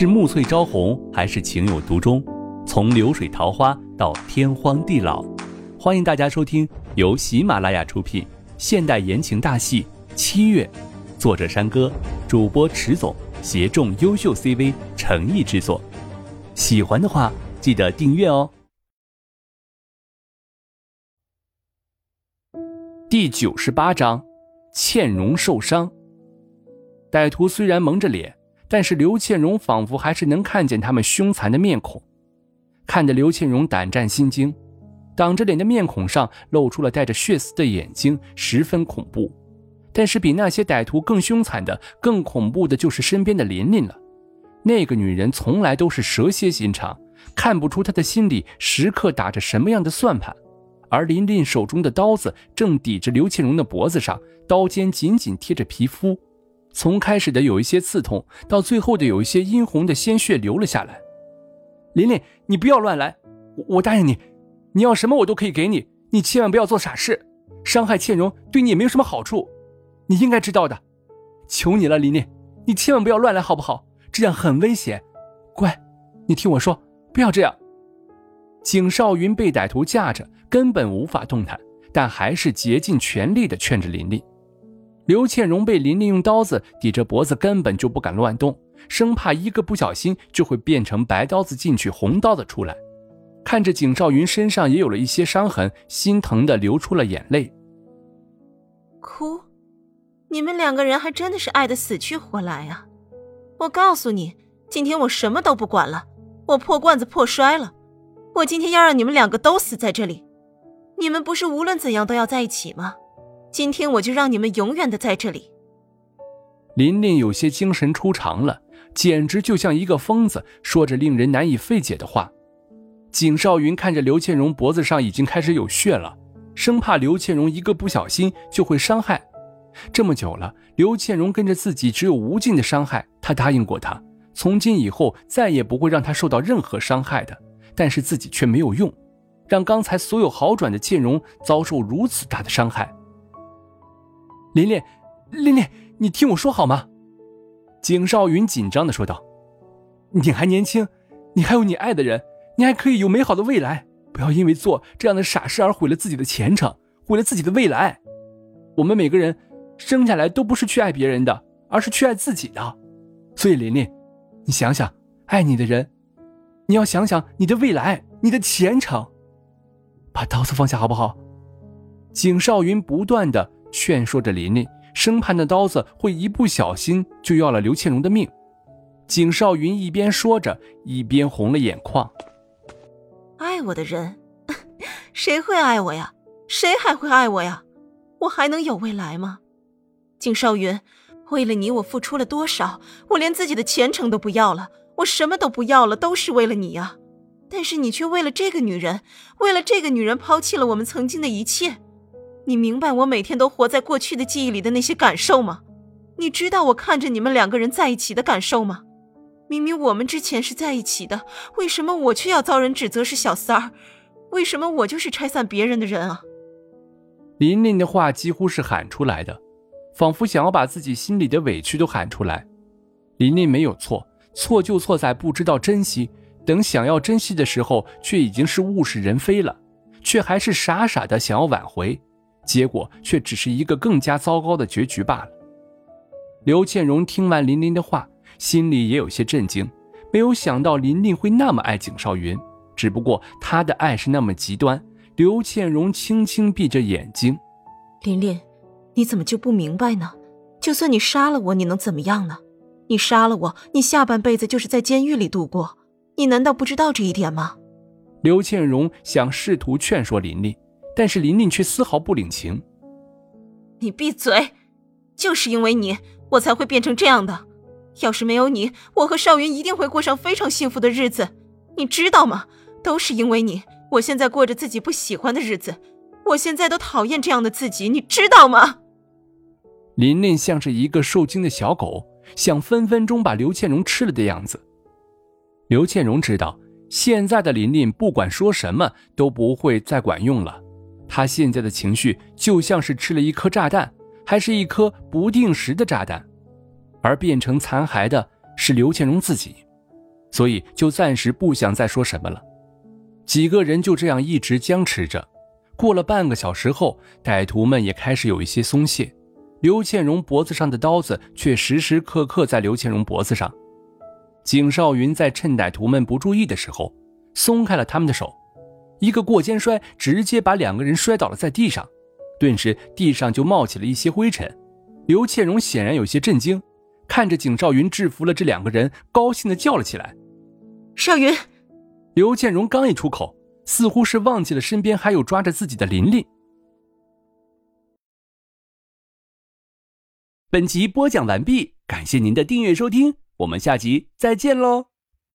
是暮翠朝红，还是情有独钟？从流水桃花到天荒地老，欢迎大家收听由喜马拉雅出品现代言情大戏《七月》，作者山歌，主播迟总，协众优秀 CV 诚意制作。喜欢的话，记得订阅哦。第九十八章，倩蓉受伤。歹徒虽然蒙着脸，但是刘倩蓉仿佛还是能看见他们凶残的面孔。看得刘倩蓉胆战心惊，挡着脸的面孔上露出了带着血丝的眼睛，十分恐怖。但是比那些歹徒更凶残的、更恐怖的，就是身边的琳琳了。那个女人从来都是蛇蝎心肠，看不出她的心里时刻打着什么样的算盘。而琳琳手中的刀子正抵着刘倩蓉的脖子上，刀尖紧紧贴着皮肤。从开始的有一些刺痛，到最后的有一些殷红的鲜血流了下来。琳琳，你不要乱来，我我答应你，你要什么我都可以给你，你千万不要做傻事，伤害倩蓉对你也没有什么好处，你应该知道的。求你了，琳琳，你千万不要乱来，好不好？这样很危险。乖，你听我说，不要这样。景少云被歹徒架着，根本无法动弹，但还是竭尽全力的劝着琳琳。刘倩蓉被琳琳用刀子抵着脖子，根本就不敢乱动，生怕一个不小心就会变成白刀子进去，红刀子出来。看着景少云身上也有了一些伤痕，心疼的流出了眼泪。哭？你们两个人还真的是爱的死去活来啊！我告诉你，今天我什么都不管了，我破罐子破摔了，我今天要让你们两个都死在这里。你们不是无论怎样都要在一起吗？今天我就让你们永远的在这里。琳琳有些精神出常了，简直就像一个疯子，说着令人难以费解的话。景少云看着刘倩蓉脖子上已经开始有血了，生怕刘倩蓉一个不小心就会伤害。这么久了，刘倩蓉跟着自己只有无尽的伤害，他答应过她，从今以后再也不会让她受到任何伤害的。但是自己却没有用，让刚才所有好转的倩蓉遭受如此大的伤害。琳琳，琳琳，你听我说好吗？景少云紧张的说道：“你还年轻，你还有你爱的人，你还可以有美好的未来。不要因为做这样的傻事而毁了自己的前程，毁了自己的未来。我们每个人生下来都不是去爱别人的，而是去爱自己的。所以，琳琳，你想想，爱你的人，你要想想你的未来，你的前程。把刀子放下，好不好？”景少云不断的。劝说着琳琳，生怕那刀子会一不小心就要了刘倩蓉的命。景少云一边说着，一边红了眼眶。爱我的人，谁会爱我呀？谁还会爱我呀？我还能有未来吗？景少云，为了你，我付出了多少？我连自己的前程都不要了，我什么都不要了，都是为了你呀！但是你却为了这个女人，为了这个女人抛弃了我们曾经的一切。你明白我每天都活在过去的记忆里的那些感受吗？你知道我看着你们两个人在一起的感受吗？明明我们之前是在一起的，为什么我却要遭人指责是小三儿？为什么我就是拆散别人的人啊？琳琳的话几乎是喊出来的，仿佛想要把自己心里的委屈都喊出来。琳琳没有错，错就错在不知道珍惜，等想要珍惜的时候，却已经是物是人非了，却还是傻傻的想要挽回。结果却只是一个更加糟糕的结局罢了。刘倩荣听完林林的话，心里也有些震惊，没有想到林林会那么爱景少云，只不过她的爱是那么极端。刘倩荣轻轻闭着眼睛：“琳琳，你怎么就不明白呢？就算你杀了我，你能怎么样呢？你杀了我，你下半辈子就是在监狱里度过。你难道不知道这一点吗？”刘倩荣想试图劝说琳琳。但是琳琳却丝毫不领情。你闭嘴！就是因为你，我才会变成这样的。要是没有你，我和少云一定会过上非常幸福的日子。你知道吗？都是因为你，我现在过着自己不喜欢的日子。我现在都讨厌这样的自己，你知道吗？琳琳像是一个受惊的小狗，想分分钟把刘倩蓉吃了的样子。刘倩蓉知道，现在的琳琳不管说什么都不会再管用了。他现在的情绪就像是吃了一颗炸弹，还是一颗不定时的炸弹，而变成残骸的是刘倩荣自己。所以就暂时不想再说什么了。几个人就这样一直僵持着。过了半个小时后，歹徒们也开始有一些松懈。刘倩荣脖子上的刀子却时时刻刻在刘倩荣脖子上。景少云在趁歹徒们不注意的时候，松开了他们的手，一个过肩摔，直接把两个人摔倒了在地上，顿时地上就冒起了一些灰尘。刘倩荣显然有些震惊，看着景少云制服了这两个人，高兴的叫了起来：“少云！”刘倩荣刚一出口，似乎是忘记了身边还有抓着自己的琳琳。本集播讲完毕，感谢您的订阅收听，我们下集再见喽。